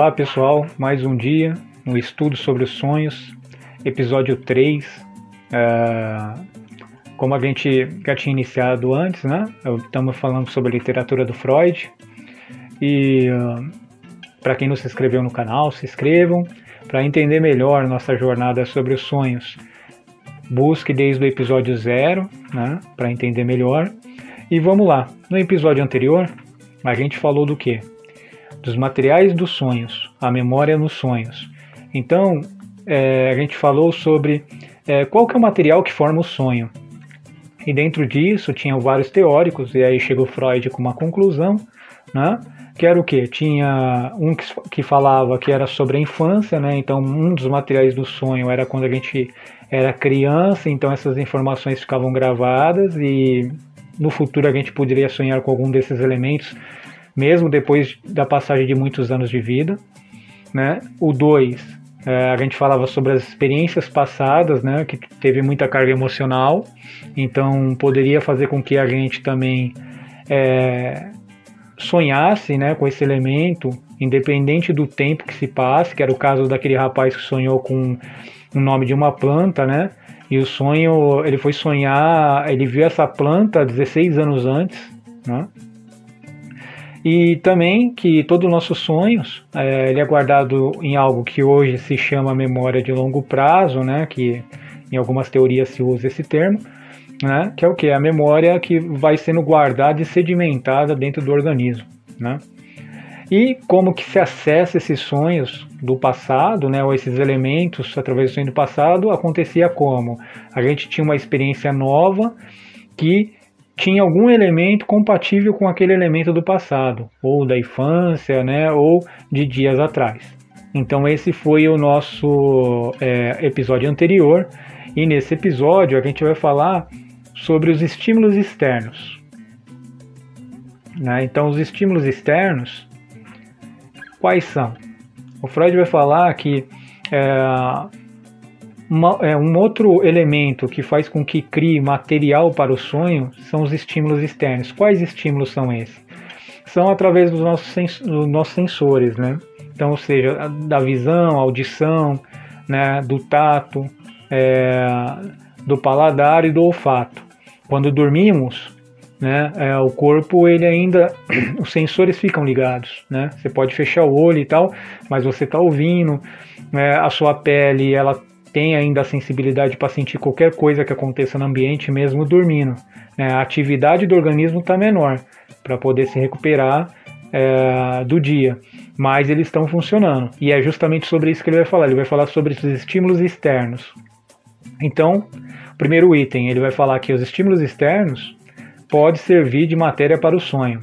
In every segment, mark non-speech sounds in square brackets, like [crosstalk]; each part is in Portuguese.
Olá pessoal, mais um dia no estudo sobre os sonhos, episódio 3. Uh, como a gente já tinha iniciado antes, né? Estamos falando sobre a literatura do Freud. E uh, para quem não se inscreveu no canal, se inscrevam. Para entender melhor nossa jornada sobre os sonhos, busque desde o episódio 0, né? Para entender melhor. E vamos lá. No episódio anterior, a gente falou do que? Dos materiais dos sonhos, a memória nos sonhos. Então, é, a gente falou sobre é, qual que é o material que forma o sonho. E dentro disso tinham vários teóricos, e aí chegou Freud com uma conclusão, né? que era o que? Tinha um que, que falava que era sobre a infância, né? então um dos materiais do sonho era quando a gente era criança, então essas informações ficavam gravadas e no futuro a gente poderia sonhar com algum desses elementos mesmo depois da passagem de muitos anos de vida. Né? O 2, é, a gente falava sobre as experiências passadas, né, que teve muita carga emocional, então poderia fazer com que a gente também é, sonhasse né, com esse elemento, independente do tempo que se passe, que era o caso daquele rapaz que sonhou com o nome de uma planta, né? E o sonho, ele foi sonhar, ele viu essa planta 16 anos antes, né? E também que todos os nossos sonhos, é, ele é guardado em algo que hoje se chama memória de longo prazo, né, que em algumas teorias se usa esse termo, né, que é o que? A memória que vai sendo guardada e sedimentada dentro do organismo. Né? E como que se acessa esses sonhos do passado, né, ou esses elementos através do sonho do passado, acontecia como? A gente tinha uma experiência nova que tinha algum elemento compatível com aquele elemento do passado, ou da infância, né, ou de dias atrás. Então esse foi o nosso é, episódio anterior, e nesse episódio a gente vai falar sobre os estímulos externos. Né? Então os estímulos externos, quais são? O Freud vai falar que é, uma, é, um outro elemento que faz com que crie material para o sonho são os estímulos externos. Quais estímulos são esses? São através dos nossos, sens dos nossos sensores, né? Então, ou seja, da visão, audição, né, do tato, é, do paladar e do olfato. Quando dormimos, né, é, o corpo ele ainda, [clears throat] os sensores ficam ligados, né? Você pode fechar o olho e tal, mas você está ouvindo, né, a sua pele ela tem ainda a sensibilidade para sentir qualquer coisa que aconteça no ambiente, mesmo dormindo. Né? A atividade do organismo está menor para poder se recuperar é, do dia, mas eles estão funcionando. E é justamente sobre isso que ele vai falar. Ele vai falar sobre esses estímulos externos. Então, primeiro item, ele vai falar que os estímulos externos pode servir de matéria para o sonho.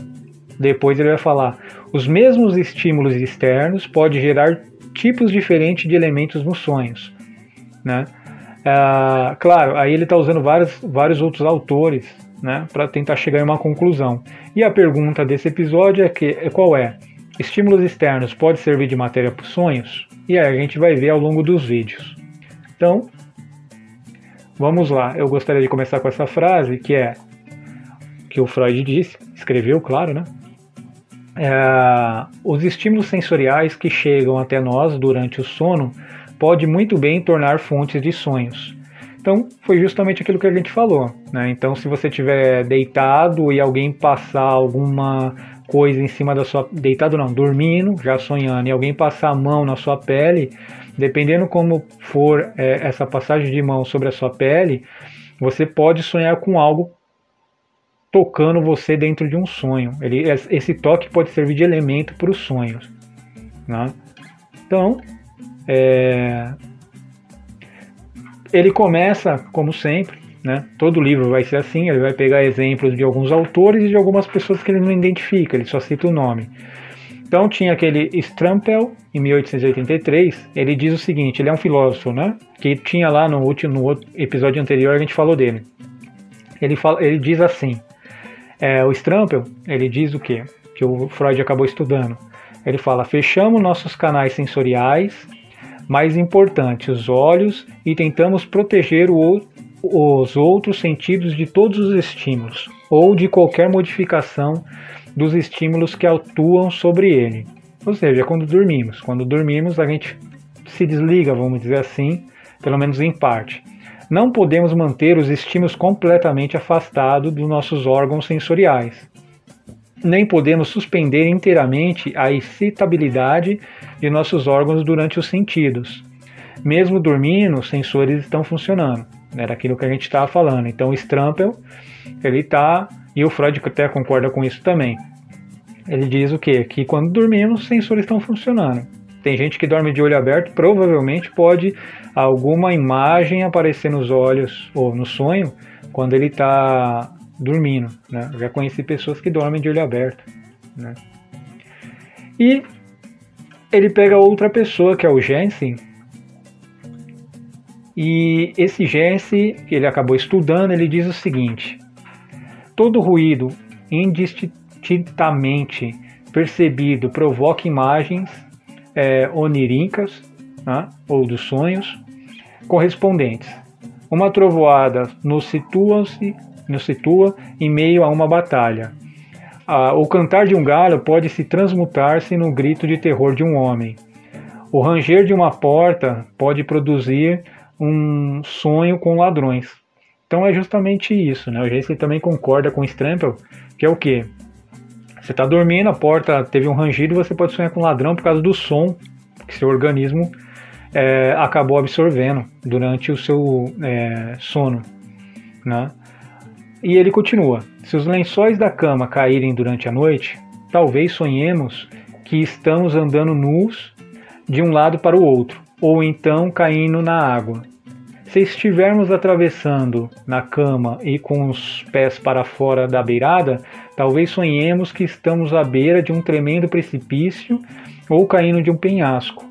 Depois ele vai falar os mesmos estímulos externos podem gerar tipos diferentes de elementos nos sonhos. Né? É, claro, aí ele está usando vários, vários outros autores né, para tentar chegar em uma conclusão. E a pergunta desse episódio é, que, é qual é? Estímulos externos pode servir de matéria para sonhos? E aí a gente vai ver ao longo dos vídeos. Então, vamos lá. Eu gostaria de começar com essa frase que é que o Freud disse, escreveu, claro, né? É, os estímulos sensoriais que chegam até nós durante o sono pode muito bem tornar fontes de sonhos. Então, foi justamente aquilo que a gente falou. Né? Então, se você estiver deitado e alguém passar alguma coisa em cima da sua. Deitado não, dormindo, já sonhando, e alguém passar a mão na sua pele, dependendo como for é, essa passagem de mão sobre a sua pele, você pode sonhar com algo tocando você dentro de um sonho. Ele, esse toque pode servir de elemento para os sonhos. Né? Então, é... Ele começa, como sempre, né? todo livro vai ser assim, ele vai pegar exemplos de alguns autores e de algumas pessoas que ele não identifica, ele só cita o nome. Então tinha aquele Strampel, em 1883, ele diz o seguinte, ele é um filósofo, né? Que tinha lá no último no episódio anterior a gente falou dele. Ele, fala, ele diz assim, é, o Strampel, ele diz o quê? Que o Freud acabou estudando. Ele fala, fechamos nossos canais sensoriais mais importante, os olhos, e tentamos proteger o, os outros sentidos de todos os estímulos ou de qualquer modificação dos estímulos que atuam sobre ele. Ou seja, quando dormimos. Quando dormimos, a gente se desliga, vamos dizer assim, pelo menos em parte. Não podemos manter os estímulos completamente afastados dos nossos órgãos sensoriais. Nem podemos suspender inteiramente a excitabilidade de nossos órgãos durante os sentidos. Mesmo dormindo, os sensores estão funcionando. Era aquilo que a gente estava falando. Então, o Strampel, ele está, e o Freud até concorda com isso também. Ele diz o quê? Que quando dormimos, os sensores estão funcionando. Tem gente que dorme de olho aberto, provavelmente pode alguma imagem aparecer nos olhos ou no sonho quando ele está dormindo. Né? Eu já conheci pessoas que dormem de olho aberto. Né? E ele pega outra pessoa, que é o Jensen, e esse Jensen, que ele acabou estudando, ele diz o seguinte: todo ruído indistintamente percebido provoca imagens é, oníricas né, ou dos sonhos correspondentes. Uma trovoada nos situa, nos situa em meio a uma batalha. O cantar de um galho pode se transmutar-se no grito de terror de um homem. O ranger de uma porta pode produzir um sonho com ladrões. Então é justamente isso, né? O Jason também concorda com o Strampel, que é o que? Você está dormindo, a porta teve um rangido, você pode sonhar com ladrão por causa do som que seu organismo é, acabou absorvendo durante o seu é, sono. Né? E ele continua: se os lençóis da cama caírem durante a noite, talvez sonhemos que estamos andando nus de um lado para o outro, ou então caindo na água. Se estivermos atravessando na cama e com os pés para fora da beirada, talvez sonhemos que estamos à beira de um tremendo precipício ou caindo de um penhasco.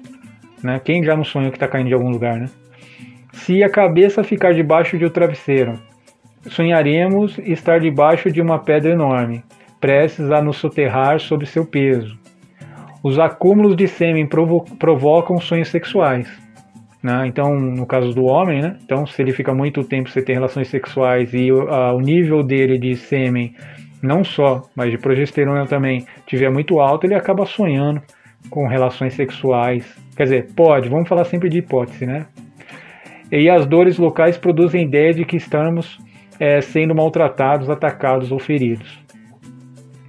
Né? Quem já não sonhou que está caindo de algum lugar, né? Se a cabeça ficar debaixo de um travesseiro, sonharemos estar debaixo de uma pedra enorme, prestes a nos soterrar sob seu peso. Os acúmulos de sêmen provo provocam sonhos sexuais. Né? Então, no caso do homem, né? então se ele fica muito tempo sem ter relações sexuais e uh, o nível dele de sêmen, não só, mas de progesterona também, tiver muito alto, ele acaba sonhando com relações sexuais. Quer dizer, pode, vamos falar sempre de hipótese, né? E as dores locais produzem ideia de que estamos é, sendo maltratados, atacados ou feridos.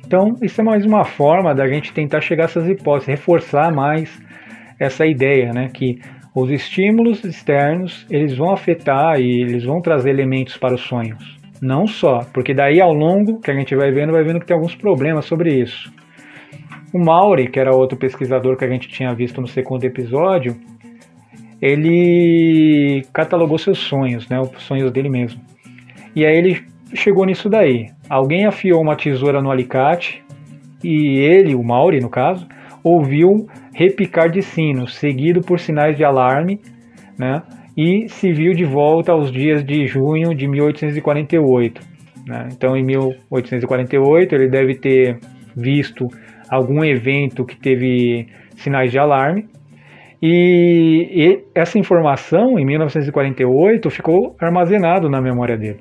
Então, isso é mais uma forma da gente tentar chegar a essas hipóteses, reforçar mais essa ideia, né? Que os estímulos externos eles vão afetar e eles vão trazer elementos para os sonhos. Não só, porque daí ao longo que a gente vai vendo, vai vendo que tem alguns problemas sobre isso. O Mauri, que era outro pesquisador que a gente tinha visto no segundo episódio, ele catalogou seus sonhos, né, os sonhos dele mesmo. E aí ele chegou nisso daí. Alguém afiou uma tesoura no alicate e ele, o Mauri no caso, ouviu repicar de sino, seguido por sinais de alarme, né? E se viu de volta aos dias de junho de 1848. Né? Então, em 1848, ele deve ter visto algum evento que teve sinais de alarme. E, e essa informação, em 1948, ficou armazenado na memória dele.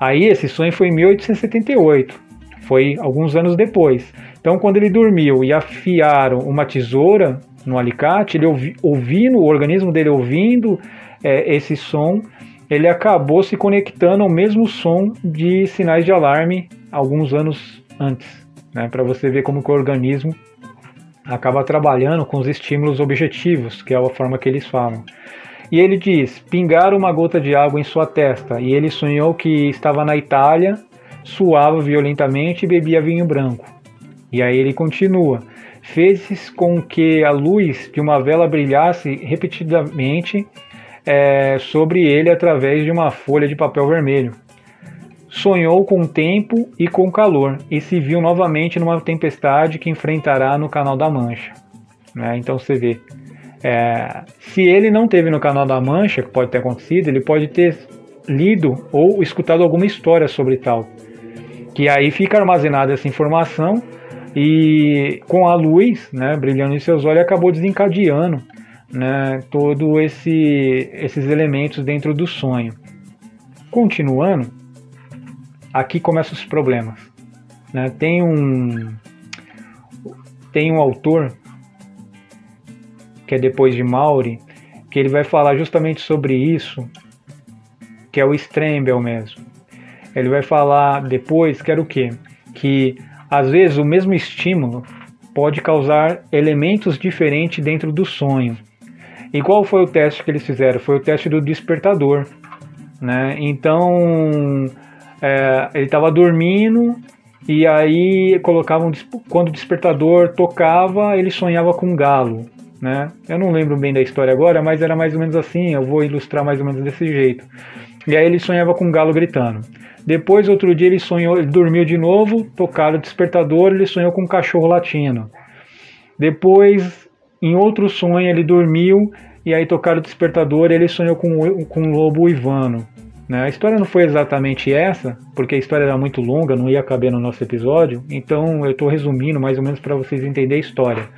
Aí esse sonho foi em 1878, foi alguns anos depois. Então, quando ele dormiu e afiaram uma tesoura no alicate, ele ouvi, ouvindo, o organismo dele ouvindo é, esse som, ele acabou se conectando ao mesmo som de sinais de alarme alguns anos antes né, para você ver como o organismo acaba trabalhando com os estímulos objetivos, que é a forma que eles falam. E ele diz: pingar uma gota de água em sua testa, e ele sonhou que estava na Itália, suava violentamente e bebia vinho branco. E aí ele continua: fez com que a luz de uma vela brilhasse repetidamente é, sobre ele através de uma folha de papel vermelho sonhou com o tempo e com calor e se viu novamente numa tempestade que enfrentará no Canal da Mancha. Né? Então você vê, é, se ele não teve no Canal da Mancha, que pode ter acontecido, ele pode ter lido ou escutado alguma história sobre tal. Que aí fica armazenada essa informação e com a luz né, brilhando em seus olhos acabou desencadeando né, todo esse, esses elementos dentro do sonho. Continuando, aqui começam os problemas. Né? Tem um. tem um autor, que é depois de Mauri, que ele vai falar justamente sobre isso, que é o Strembel mesmo. Ele vai falar depois que era o quê? Que às vezes o mesmo estímulo pode causar elementos diferentes dentro do sonho. E qual foi o teste que eles fizeram? Foi o teste do despertador. Né? Então, é, ele estava dormindo e aí colocavam quando o despertador tocava, ele sonhava com um galo. Né? Eu não lembro bem da história agora, mas era mais ou menos assim. Eu vou ilustrar mais ou menos desse jeito. E aí ele sonhava com um galo gritando. Depois, outro dia, ele sonhou, ele dormiu de novo, tocaram o despertador, ele sonhou com um cachorro latindo. Depois, em outro sonho, ele dormiu e aí tocaram o despertador ele sonhou com, com um lobo uivano. Né? A história não foi exatamente essa, porque a história era muito longa, não ia caber no nosso episódio, então eu estou resumindo mais ou menos para vocês entenderem a história.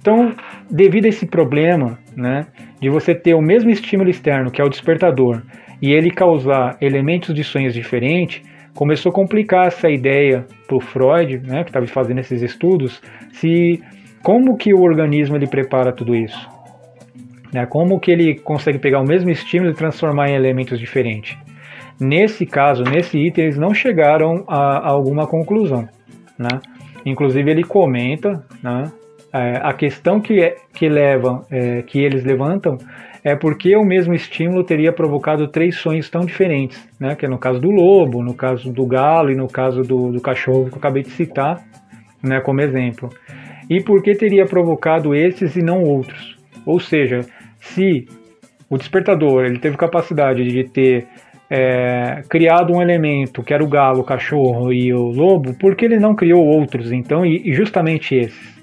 Então, devido a esse problema, né, de você ter o mesmo estímulo externo, que é o despertador, e ele causar elementos de sonhos diferentes, começou a complicar essa ideia para o Freud, né, que estava fazendo esses estudos, se como que o organismo ele prepara tudo isso, né, como que ele consegue pegar o mesmo estímulo e transformar em elementos diferentes. Nesse caso, nesse item, eles não chegaram a, a alguma conclusão, né? Inclusive ele comenta, né, é, a questão que, é, que, levam, é, que eles levantam é porque o mesmo estímulo teria provocado três sonhos tão diferentes, né? que é no caso do lobo, no caso do galo e no caso do, do cachorro que eu acabei de citar né, como exemplo. E por que teria provocado esses e não outros? Ou seja, se o despertador ele teve capacidade de ter é, criado um elemento que era o galo, o cachorro e o lobo, por que ele não criou outros então e, e justamente esses?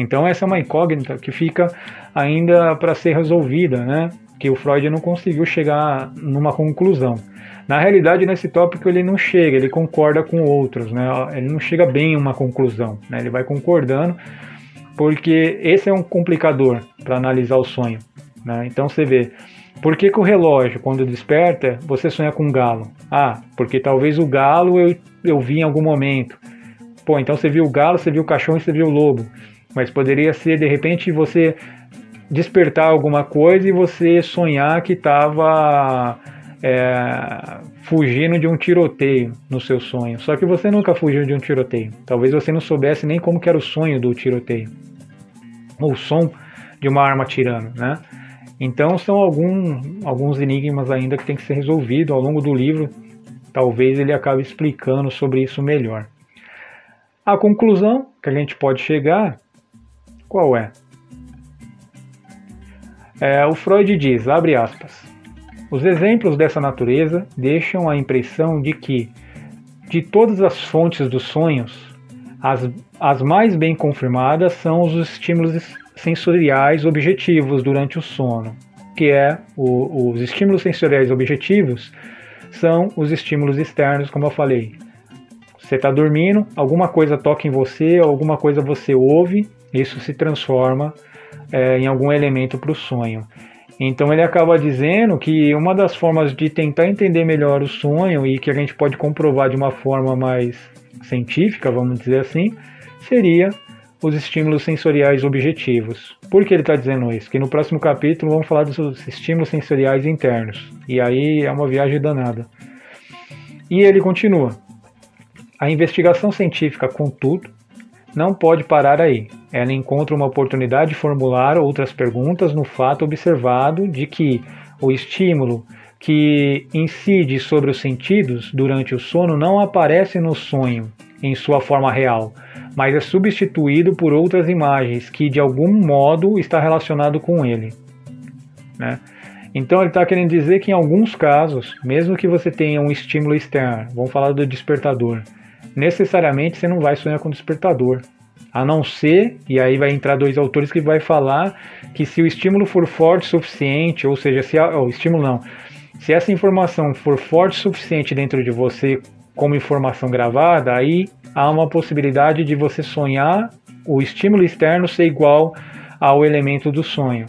Então essa é uma incógnita que fica ainda para ser resolvida, né? Que o Freud não conseguiu chegar numa conclusão. Na realidade, nesse tópico ele não chega, ele concorda com outros, né? Ele não chega bem em uma conclusão, né? Ele vai concordando, porque esse é um complicador para analisar o sonho, né? Então você vê, por que, que o relógio, quando desperta, você sonha com um galo? Ah, porque talvez o galo eu, eu vi em algum momento. Pô, então você viu o galo, você viu o cachorro e você viu o lobo. Mas poderia ser, de repente, você despertar alguma coisa e você sonhar que estava é, fugindo de um tiroteio no seu sonho. Só que você nunca fugiu de um tiroteio. Talvez você não soubesse nem como era o sonho do tiroteio. Ou o som de uma arma tirando, né? Então são algum, alguns enigmas ainda que tem que ser resolvido ao longo do livro. Talvez ele acabe explicando sobre isso melhor. A conclusão que a gente pode chegar qual é? é? O Freud diz, abre aspas, os exemplos dessa natureza deixam a impressão de que, de todas as fontes dos sonhos, as, as mais bem confirmadas são os estímulos sensoriais objetivos durante o sono, que é o, os estímulos sensoriais objetivos são os estímulos externos, como eu falei. Você está dormindo, alguma coisa toca em você, alguma coisa você ouve isso se transforma é, em algum elemento para o sonho. Então ele acaba dizendo que uma das formas de tentar entender melhor o sonho e que a gente pode comprovar de uma forma mais científica, vamos dizer assim, seria os estímulos sensoriais objetivos. Por que ele está dizendo isso? Que no próximo capítulo vamos falar dos estímulos sensoriais internos. E aí é uma viagem danada. E ele continua. A investigação científica, contudo, não pode parar aí. Ela encontra uma oportunidade de formular outras perguntas no fato observado de que o estímulo que incide sobre os sentidos durante o sono não aparece no sonho em sua forma real, mas é substituído por outras imagens que de algum modo está relacionado com ele. Né? Então ele está querendo dizer que em alguns casos, mesmo que você tenha um estímulo externo, vamos falar do despertador, necessariamente você não vai sonhar com despertador. A não ser, e aí vai entrar dois autores que vai falar que se o estímulo for forte o suficiente, ou seja, se a, o estímulo não, se essa informação for forte o suficiente dentro de você como informação gravada, aí há uma possibilidade de você sonhar o estímulo externo ser igual ao elemento do sonho.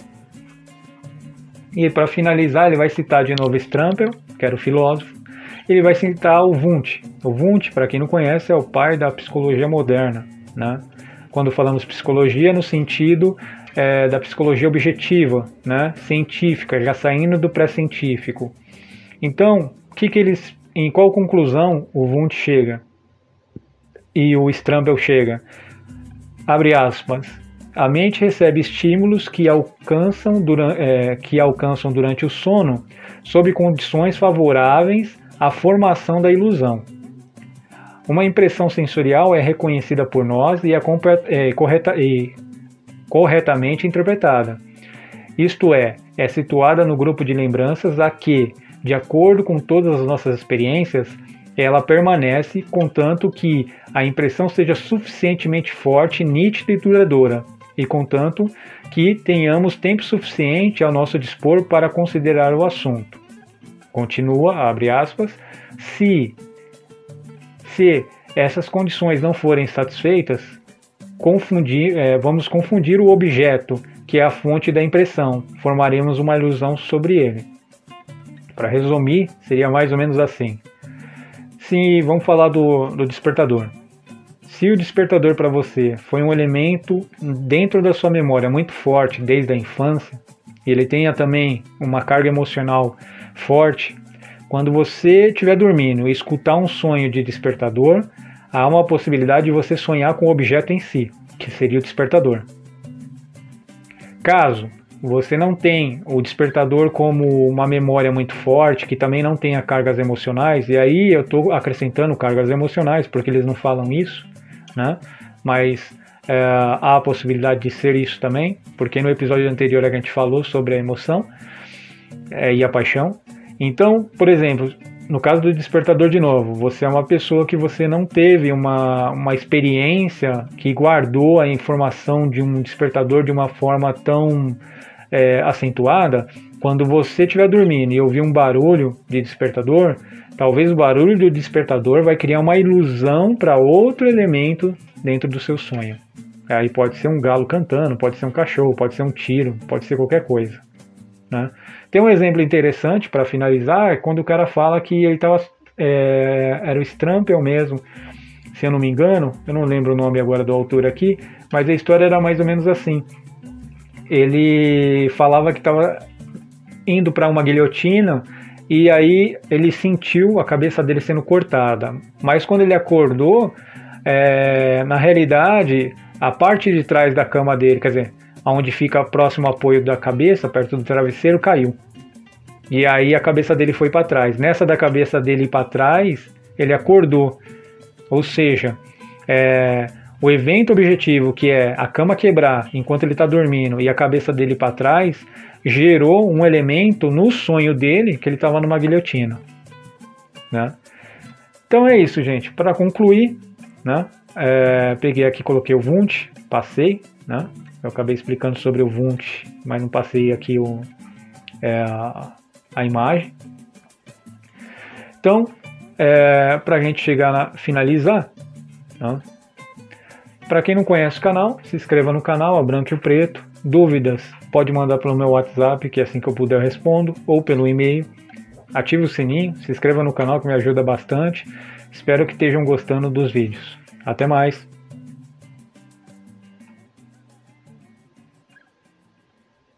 E para finalizar, ele vai citar de novo Strampel, que era o filósofo, ele vai citar o Wundt. O Wundt, para quem não conhece, é o pai da psicologia moderna, né? quando falamos psicologia no sentido é, da psicologia objetiva, né, científica, já saindo do pré-científico. Então, que que eles, em qual conclusão o Wundt chega e o Strampel chega? Abre aspas. A mente recebe estímulos que alcançam, durante, é, que alcançam durante o sono sob condições favoráveis à formação da ilusão. Uma impressão sensorial é reconhecida por nós e é, é correta, e corretamente interpretada. Isto é, é situada no grupo de lembranças a que, de acordo com todas as nossas experiências, ela permanece contanto que a impressão seja suficientemente forte, nítida e duradoura, e contanto que tenhamos tempo suficiente ao nosso dispor para considerar o assunto. Continua, abre aspas, se, se essas condições não forem satisfeitas, confundir, é, vamos confundir o objeto, que é a fonte da impressão, formaremos uma ilusão sobre ele. Para resumir, seria mais ou menos assim. Se vamos falar do, do despertador. Se o despertador para você foi um elemento dentro da sua memória muito forte desde a infância, ele tenha também uma carga emocional forte, quando você estiver dormindo e escutar um sonho de despertador, há uma possibilidade de você sonhar com o objeto em si, que seria o despertador. Caso você não tem o despertador como uma memória muito forte, que também não tenha cargas emocionais, e aí eu estou acrescentando cargas emocionais, porque eles não falam isso, né? Mas é, há a possibilidade de ser isso também, porque no episódio anterior a gente falou sobre a emoção é, e a paixão. Então, por exemplo, no caso do despertador de novo, você é uma pessoa que você não teve uma, uma experiência que guardou a informação de um despertador de uma forma tão é, acentuada. Quando você estiver dormindo e ouvir um barulho de despertador, talvez o barulho do despertador vai criar uma ilusão para outro elemento dentro do seu sonho. Aí pode ser um galo cantando, pode ser um cachorro, pode ser um tiro, pode ser qualquer coisa. Né? Tem um exemplo interessante para finalizar, é quando o cara fala que ele estava. É, era o Strampel mesmo, se eu não me engano, eu não lembro o nome agora do autor aqui, mas a história era mais ou menos assim. Ele falava que estava indo para uma guilhotina e aí ele sentiu a cabeça dele sendo cortada. Mas quando ele acordou, é, na realidade, a parte de trás da cama dele, quer dizer, onde fica próximo ao apoio da cabeça, perto do travesseiro, caiu. E aí a cabeça dele foi para trás. Nessa da cabeça dele para trás, ele acordou. Ou seja, é, o evento objetivo, que é a cama quebrar enquanto ele está dormindo e a cabeça dele para trás, gerou um elemento no sonho dele que ele estava numa guilhotina. Né? Então é isso, gente. Para concluir, né? É, peguei aqui, coloquei o Vunt, passei, né? Eu acabei explicando sobre o Vunt, mas não passei aqui o, é, a imagem. Então, é, para a gente chegar a finalizar, né? para quem não conhece o canal, se inscreva no canal, a Branco e o Preto. Dúvidas, pode mandar pelo meu WhatsApp, que assim que eu puder eu respondo, ou pelo e-mail. Ative o sininho, se inscreva no canal que me ajuda bastante. Espero que estejam gostando dos vídeos. Até mais!